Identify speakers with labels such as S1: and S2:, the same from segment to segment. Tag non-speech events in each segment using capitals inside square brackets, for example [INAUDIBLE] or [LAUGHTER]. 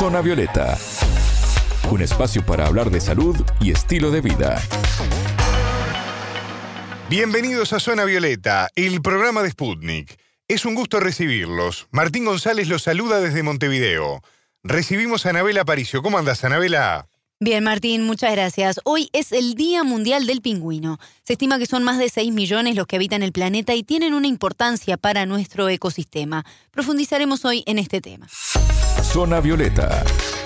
S1: Zona Violeta, un espacio para hablar de salud y estilo de vida.
S2: Bienvenidos a Zona Violeta, el programa de Sputnik. Es un gusto recibirlos. Martín González los saluda desde Montevideo. Recibimos a Anabela Aparicio. ¿Cómo andas, Anabela?
S3: Bien, Martín, muchas gracias. Hoy es el Día Mundial del Pingüino. Se estima que son más de 6 millones los que habitan el planeta y tienen una importancia para nuestro ecosistema. Profundizaremos hoy en este tema.
S1: Zona Violeta,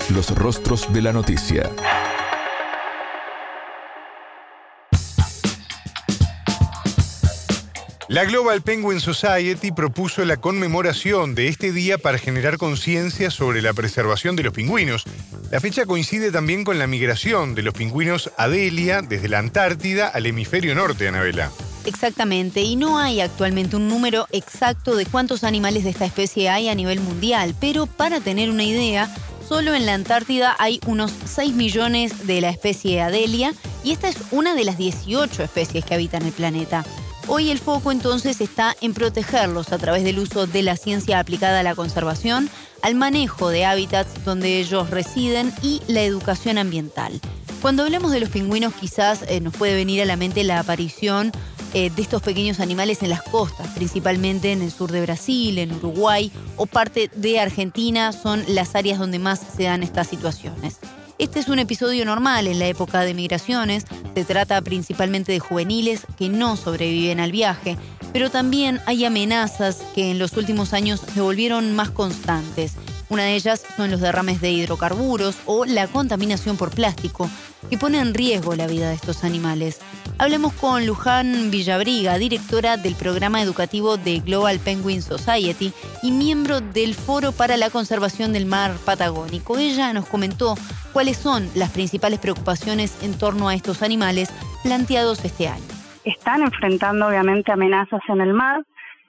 S1: los rostros de la noticia.
S2: La Global Penguin Society propuso la conmemoración de este día para generar conciencia sobre la preservación de los pingüinos. La fecha coincide también con la migración de los pingüinos Adelia desde la Antártida al hemisferio norte, Anabela.
S3: Exactamente, y no hay actualmente un número exacto de cuántos animales de esta especie hay a nivel mundial, pero para tener una idea, solo en la Antártida hay unos 6 millones de la especie Adelia y esta es una de las 18 especies que habitan el planeta. Hoy el foco entonces está en protegerlos a través del uso de la ciencia aplicada a la conservación, al manejo de hábitats donde ellos residen y la educación ambiental. Cuando hablamos de los pingüinos quizás eh, nos puede venir a la mente la aparición eh, de estos pequeños animales en las costas, principalmente en el sur de Brasil, en Uruguay o parte de Argentina son las áreas donde más se dan estas situaciones. Este es un episodio normal en la época de migraciones, se trata principalmente de juveniles que no sobreviven al viaje, pero también hay amenazas que en los últimos años se volvieron más constantes. Una de ellas son los derrames de hidrocarburos o la contaminación por plástico, que pone en riesgo la vida de estos animales. Hablemos con Luján Villabriga, directora del programa educativo de Global Penguin Society y miembro del Foro para la Conservación del Mar Patagónico. Ella nos comentó cuáles son las principales preocupaciones en torno a estos animales planteados este año.
S4: Están enfrentando obviamente amenazas en el mar.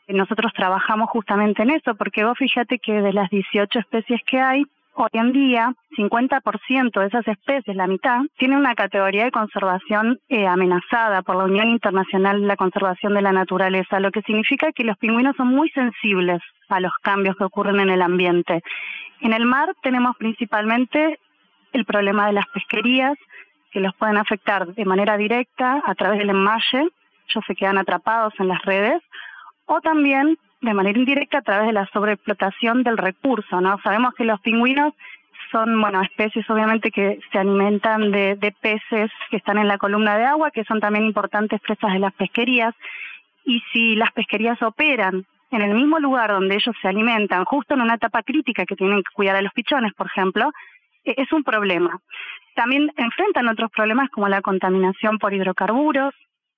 S4: Nosotros trabajamos justamente en eso, porque vos fíjate que de las 18 especies que hay, Hoy en día, 50% de esas especies, la mitad, tienen una categoría de conservación eh, amenazada por la Unión Internacional de la Conservación de la Naturaleza, lo que significa que los pingüinos son muy sensibles a los cambios que ocurren en el ambiente. En el mar tenemos principalmente el problema de las pesquerías, que los pueden afectar de manera directa a través del enmalle, ellos se quedan atrapados en las redes, o también de manera indirecta a través de la sobreexplotación del recurso, ¿no? Sabemos que los pingüinos son, bueno, especies obviamente que se alimentan de, peces que están en la columna de agua, que son también importantes presas de las pesquerías, y si las pesquerías operan en el mismo lugar donde ellos se alimentan, justo en una etapa crítica que tienen que cuidar a los pichones, por ejemplo, e, es un problema. También enfrentan otros problemas como la contaminación por hidrocarburos,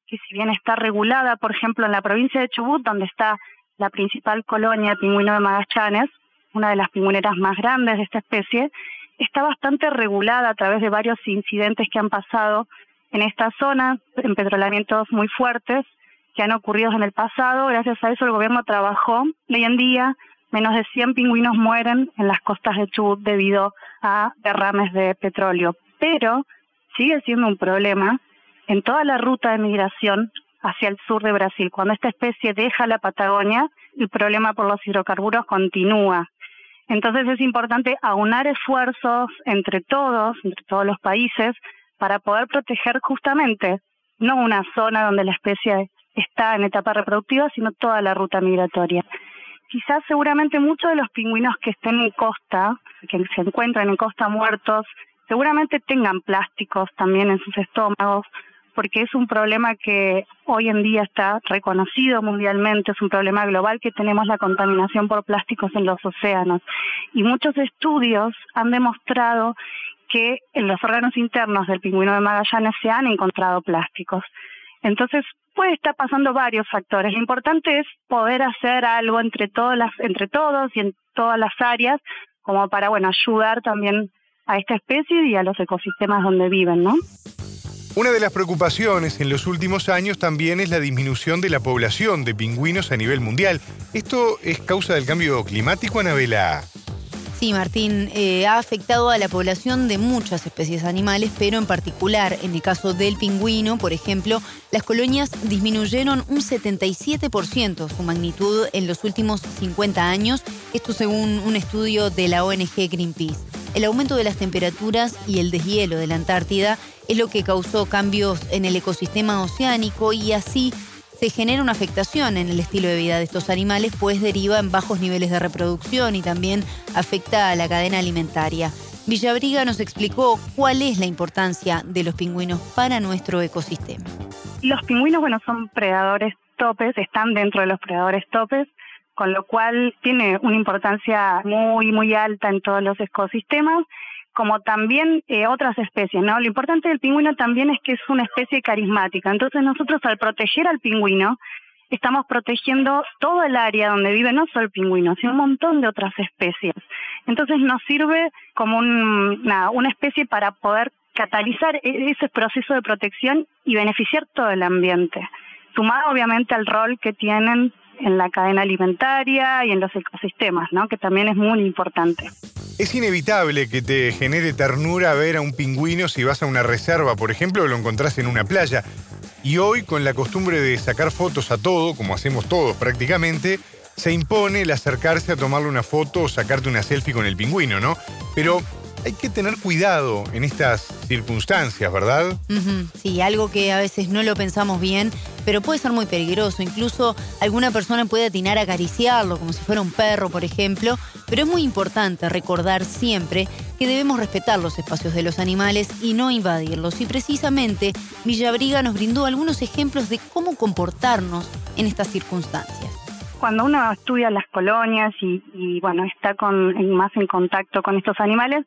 S4: que si bien está regulada, por ejemplo, en la provincia de Chubut, donde está la principal colonia de pingüino de Magallanes, una de las pingüineras más grandes de esta especie, está bastante regulada a través de varios incidentes que han pasado en esta zona, empetrolamientos muy fuertes que han ocurrido en el pasado. Gracias a eso el gobierno trabajó. Hoy en día menos de 100 pingüinos mueren en las costas de Chubut debido a derrames de petróleo. Pero sigue siendo un problema en toda la ruta de migración hacia el sur de Brasil. Cuando esta especie deja la Patagonia, el problema por los hidrocarburos continúa. Entonces es importante aunar esfuerzos entre todos, entre todos los países, para poder proteger justamente no una zona donde la especie está en etapa reproductiva, sino toda la ruta migratoria. Quizás seguramente muchos de los pingüinos que estén en costa, que se encuentran en costa muertos, seguramente tengan plásticos también en sus estómagos porque es un problema que hoy en día está reconocido mundialmente, es un problema global que tenemos la contaminación por plásticos en los océanos. Y muchos estudios han demostrado que en los órganos internos del pingüino de Magallanes se han encontrado plásticos. Entonces, puede estar pasando varios factores. Lo importante es poder hacer algo entre todas las, entre todos y en todas las áreas, como para bueno ayudar también a esta especie y a los ecosistemas donde viven, ¿no?
S2: Una de las preocupaciones en los últimos años también es la disminución de la población de pingüinos a nivel mundial. ¿Esto es causa del cambio climático, Anabela?
S3: Sí, Martín, eh, ha afectado a la población de muchas especies animales, pero en particular, en el caso del pingüino, por ejemplo, las colonias disminuyeron un 77% su magnitud en los últimos 50 años, esto según un estudio de la ONG Greenpeace. el aumento de las temperaturas y el deshielo de la Antártida es lo que causó cambios en el ecosistema oceánico y así se genera una afectación en el estilo de vida de estos animales, pues deriva en bajos niveles de reproducción y también afecta a la cadena alimentaria. Villabriga nos explicó cuál es la importancia de los pingüinos para nuestro ecosistema.
S4: Los pingüinos, bueno, son predadores topes, están dentro de los predadores topes, con lo cual tiene una importancia muy, muy alta en todos los ecosistemas como también eh, otras especies, ¿no? Lo importante del pingüino también es que es una especie carismática. Entonces nosotros al proteger al pingüino, estamos protegiendo todo el área donde vive no solo el pingüino, sino un montón de otras especies. Entonces nos sirve como una, una especie para poder catalizar e-, ese proceso de protección y beneficiar todo el ambiente. Sumado obviamente al rol que tienen en la cadena alimentaria y en los ecosistemas, ¿no? que también es muy importante.
S2: Es inevitable que te genere ternura ver a un pingüino si vas a una reserva, por ejemplo, o lo encontrás en una playa. Y hoy, con la costumbre de sacar fotos a todo, como hacemos todos prácticamente, se impone el acercarse a tomarle una foto o sacarte una selfie con el pingüino, ¿no? Pero hay que tener cuidado en estas circunstancias, ¿verdad?
S3: Sí, algo que a veces no lo pensamos bien, pero puede ser muy peligroso. Incluso alguna persona puede atinar a acariciarlo, como si fuera un perro, por ejemplo. Pero es muy importante recordar siempre que debemos respetar los espacios de los animales y no invadirlos. Y precisamente Villabriga nos brindó algunos ejemplos de cómo comportarnos en estas circunstancias
S4: cuando uno estudia las colonias y, bueno está con más en contacto con estos animales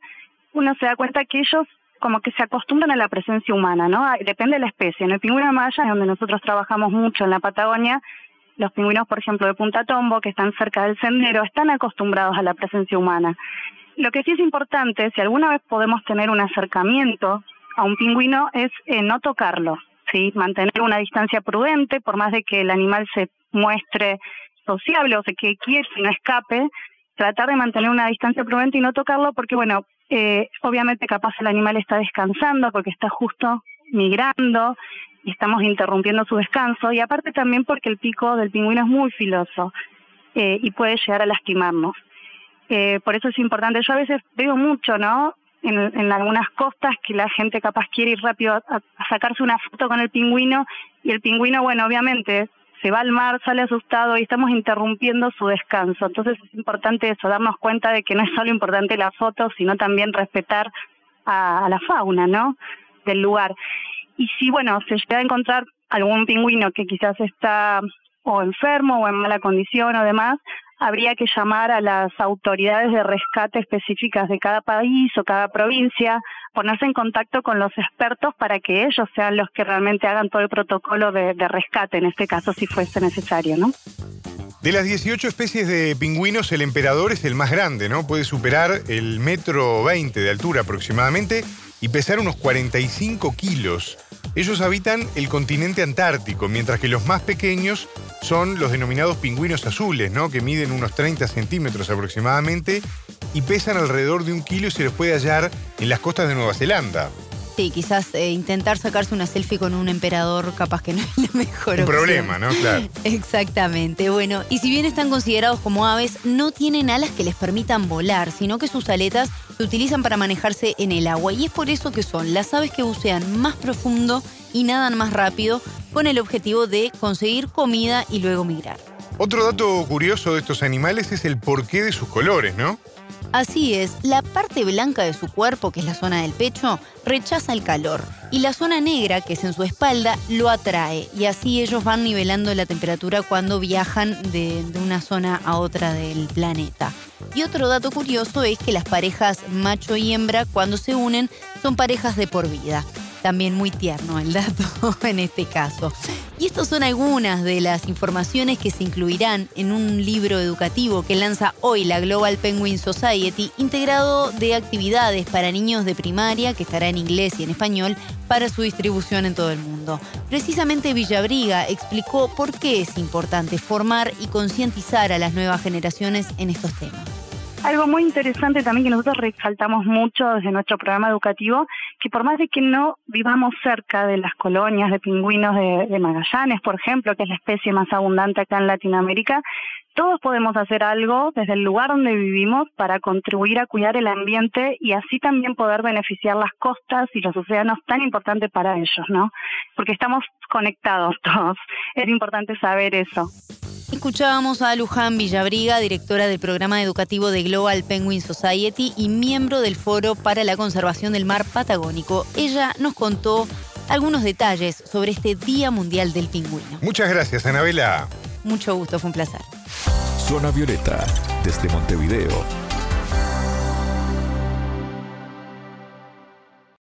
S4: uno se da cuenta que ellos como que se acostumbran a la presencia humana, ¿no? Depende de la especie. En el pingüino maya, donde nosotros trabajamos mucho en la Patagonia, los pingüinos, por ejemplo, de Punta Tombo, que están cerca del sendero, están acostumbrados a la presencia humana. Lo que sí es importante, si alguna vez podemos tener un acercamiento a un pingüino, es eh, no tocarlo, ¿sí? Mantener una distancia prudente, por más de que el animal se muestre sociable o se quede quieto y no escape, tratar de mantener una distancia prudente y no tocarlo porque, bueno, eh, obviamente capaz el animal está descansando porque está justo migrando y estamos interrumpiendo su descanso y aparte también porque el pico del pingüino es muy filoso eh, y puede llegar a lastimarnos. Eh, por eso es importante, yo a veces veo mucho, ¿no? En, en algunas costas que la gente capaz quiere ir rápido a sacarse una foto con el pingüino y el pingüino, bueno, obviamente se va al mar, sale asustado y estamos interrumpiendo su descanso. Entonces es importante eso, darnos cuenta de que no es solo importante la foto, sino también respetar a, la fauna, ¿no? Del lugar. Y si, bueno, se llega a encontrar algún pingüino que quizás está o enfermo o en mala condición o demás, habría que llamar a las autoridades de rescate específicas de cada país o cada provincia, ponerse en contacto con los expertos para que ellos sean los que realmente hagan todo el protocolo de, rescate, en este caso si fuese necesario, ¿no?
S2: De las 18 especies de pingüinos, el emperador es el más grande, ¿no? Puede superar el metro 20 de altura aproximadamente y pesar unos 45 kilos. Ellos habitan el continente antártico, mientras que los más pequeños son los denominados pingüinos azules, ¿no? que miden unos 30 centímetros aproximadamente y pesan alrededor de un kilo y se los puede hallar en las costas de Nueva Zelanda.
S3: Sí, quizás eh, intentar sacarse una selfie con un emperador capaz que no [LAUGHS] es la mejor
S2: un problema, ¿no? Claro. [LAUGHS]
S3: Exactamente. Bueno, y si bien están considerados como aves, no tienen alas que les permitan volar, sino que sus aletas se utilizan para manejarse en el agua. Y es por eso que son las aves que bucean más profundo y nadan más rápido con el objetivo de conseguir comida y luego migrar.
S2: Otro dato curioso de estos animales es el porqué de sus colores, ¿no?
S3: Así es, la parte blanca de su cuerpo, que es la zona del pecho, rechaza el calor y la zona negra, que es en su espalda, lo atrae y así ellos van nivelando la temperatura cuando viajan de, una zona a otra del planeta. Y otro dato curioso es que las parejas macho y hembra cuando se unen son parejas de por vida. También muy tierno el dato [LAUGHS] en este caso. Y estas son algunas de las informaciones que se incluirán en un libro educativo que lanza hoy la Global Penguin Society, integrado de actividades para niños de primaria, que estará en inglés y en español, para su distribución en todo el mundo. Precisamente Villabriga explicó por qué es importante formar y concientizar a las nuevas generaciones en estos temas.
S4: Algo muy interesante también que nosotros resaltamos mucho desde nuestro programa educativo, que por más de que no vivamos cerca de las colonias de pingüinos de, Magallanes, por ejemplo, que es la especie más abundante acá en Latinoamérica, todos podemos hacer algo desde el lugar donde vivimos para contribuir a cuidar el ambiente y así también poder beneficiar las costas y los océanos tan importantes para ellos, ¿no? Porque estamos conectados [LAUGHS] todos. Es importante saber eso.
S3: Escuchábamos a Luján Villabriga, directora del programa educativo de Global Penguin Society y miembro del Foro para la Conservación del Mar Patagónico. Ella nos contó algunos detalles sobre este Día Mundial del Pingüino.
S2: Muchas gracias, Anabela.
S3: Mucho gusto, fue un placer.
S1: Zona Violeta, desde Montevideo,